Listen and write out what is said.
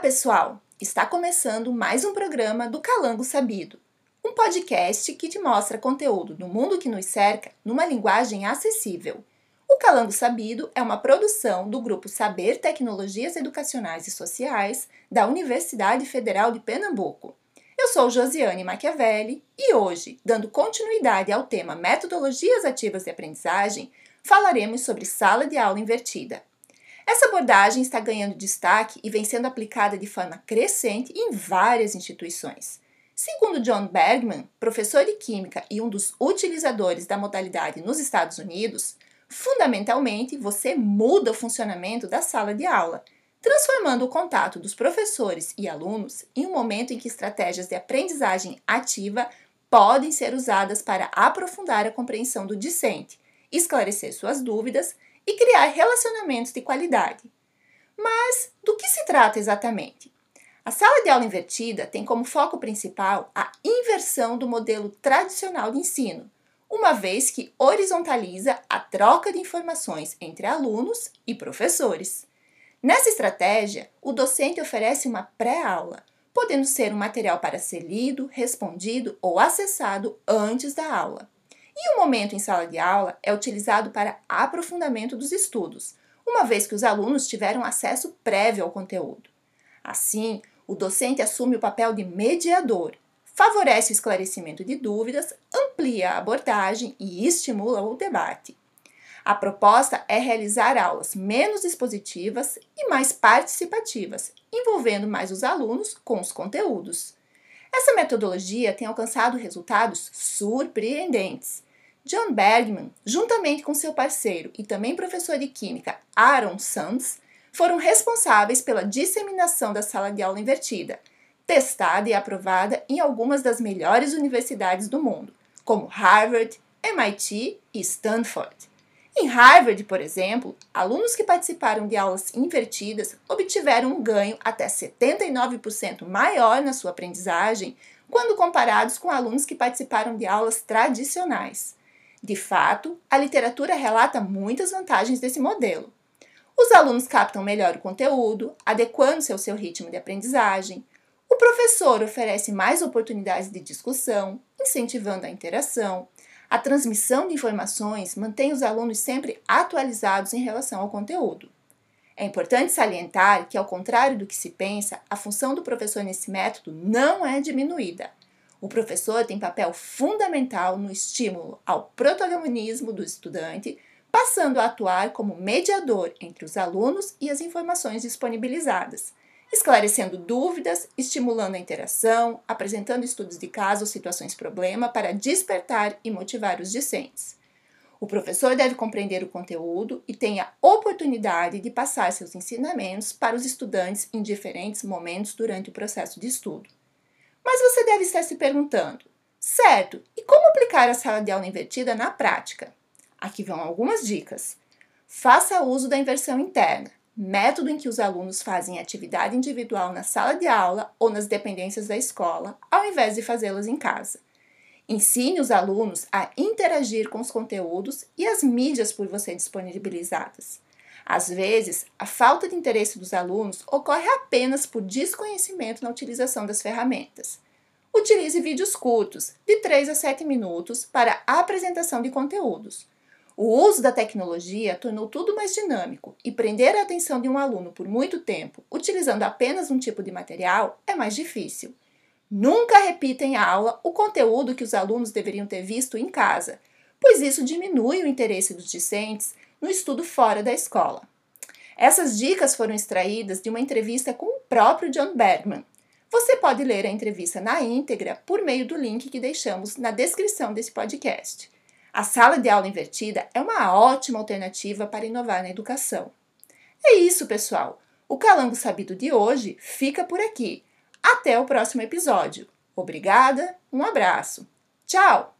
pessoal! Está começando mais um programa do Calango Sabido, um podcast que te mostra conteúdo do mundo que nos cerca numa linguagem acessível. O Calango Sabido é uma produção do grupo Saber Tecnologias Educacionais e Sociais da Universidade Federal de Pernambuco. Eu sou Josiane Machiavelli e hoje, dando continuidade ao tema Metodologias Ativas de Aprendizagem, falaremos sobre sala de aula invertida. Essa abordagem está ganhando destaque e vem sendo aplicada de forma crescente em várias instituições. Segundo John Bergman, professor de Química e um dos utilizadores da modalidade nos Estados Unidos, fundamentalmente você muda o funcionamento da sala de aula, transformando o contato dos professores e alunos em um momento em que estratégias de aprendizagem ativa podem ser usadas para aprofundar a compreensão do discente, esclarecer suas dúvidas e criar relacionamentos de qualidade. Mas do que se trata exatamente? A sala de aula invertida tem como foco principal a inversão do modelo tradicional de ensino, uma vez que horizontaliza a troca de informações entre alunos e professores. Nessa estratégia, o docente oferece uma pré-aula, podendo ser um material para ser lido, respondido ou acessado antes da aula. E o momento em sala de aula é utilizado para aprofundamento dos estudos, uma vez que os alunos tiveram acesso prévio ao conteúdo. Assim, o docente assume o papel de mediador, favorece o esclarecimento de dúvidas, amplia a abordagem e estimula o debate. A proposta é realizar aulas menos expositivas e mais participativas, envolvendo mais os alunos com os conteúdos. Essa metodologia tem alcançado resultados surpreendentes. John Bergman, juntamente com seu parceiro e também professor de química Aaron Sands, foram responsáveis pela disseminação da sala de aula invertida, testada e aprovada em algumas das melhores universidades do mundo, como Harvard, MIT e Stanford. Em Harvard, por exemplo, alunos que participaram de aulas invertidas obtiveram um ganho até 79% maior na sua aprendizagem quando comparados com alunos que participaram de aulas tradicionais. De fato, a literatura relata muitas vantagens desse modelo. Os alunos captam melhor o conteúdo, adequando-se ao seu ritmo de aprendizagem. O professor oferece mais oportunidades de discussão, incentivando a interação. A transmissão de informações mantém os alunos sempre atualizados em relação ao conteúdo. É importante salientar que, ao contrário do que se pensa, a função do professor nesse método não é diminuída. O professor tem papel fundamental no estímulo ao protagonismo do estudante, passando a atuar como mediador entre os alunos e as informações disponibilizadas esclarecendo dúvidas, estimulando a interação, apresentando estudos de caso ou situações problema para despertar e motivar os discentes. O professor deve compreender o conteúdo e tem a oportunidade de passar seus ensinamentos para os estudantes em diferentes momentos durante o processo de estudo. Mas você deve estar se perguntando: certo, e como aplicar a sala de aula invertida na prática? Aqui vão algumas dicas. Faça uso da inversão interna método em que os alunos fazem atividade individual na sala de aula ou nas dependências da escola, ao invés de fazê-las em casa. Ensine os alunos a interagir com os conteúdos e as mídias por você disponibilizadas. Às vezes, a falta de interesse dos alunos ocorre apenas por desconhecimento na utilização das ferramentas. Utilize vídeos curtos, de 3 a 7 minutos, para a apresentação de conteúdos. O uso da tecnologia tornou tudo mais dinâmico e prender a atenção de um aluno por muito tempo, utilizando apenas um tipo de material, é mais difícil. Nunca repita em aula o conteúdo que os alunos deveriam ter visto em casa, pois isso diminui o interesse dos discentes no estudo fora da escola. Essas dicas foram extraídas de uma entrevista com o próprio John Bergman. Você pode ler a entrevista na íntegra por meio do link que deixamos na descrição desse podcast. A sala de aula invertida é uma ótima alternativa para inovar na educação. É isso, pessoal. O Calango Sabido de hoje fica por aqui. Até o próximo episódio. Obrigada, um abraço. Tchau!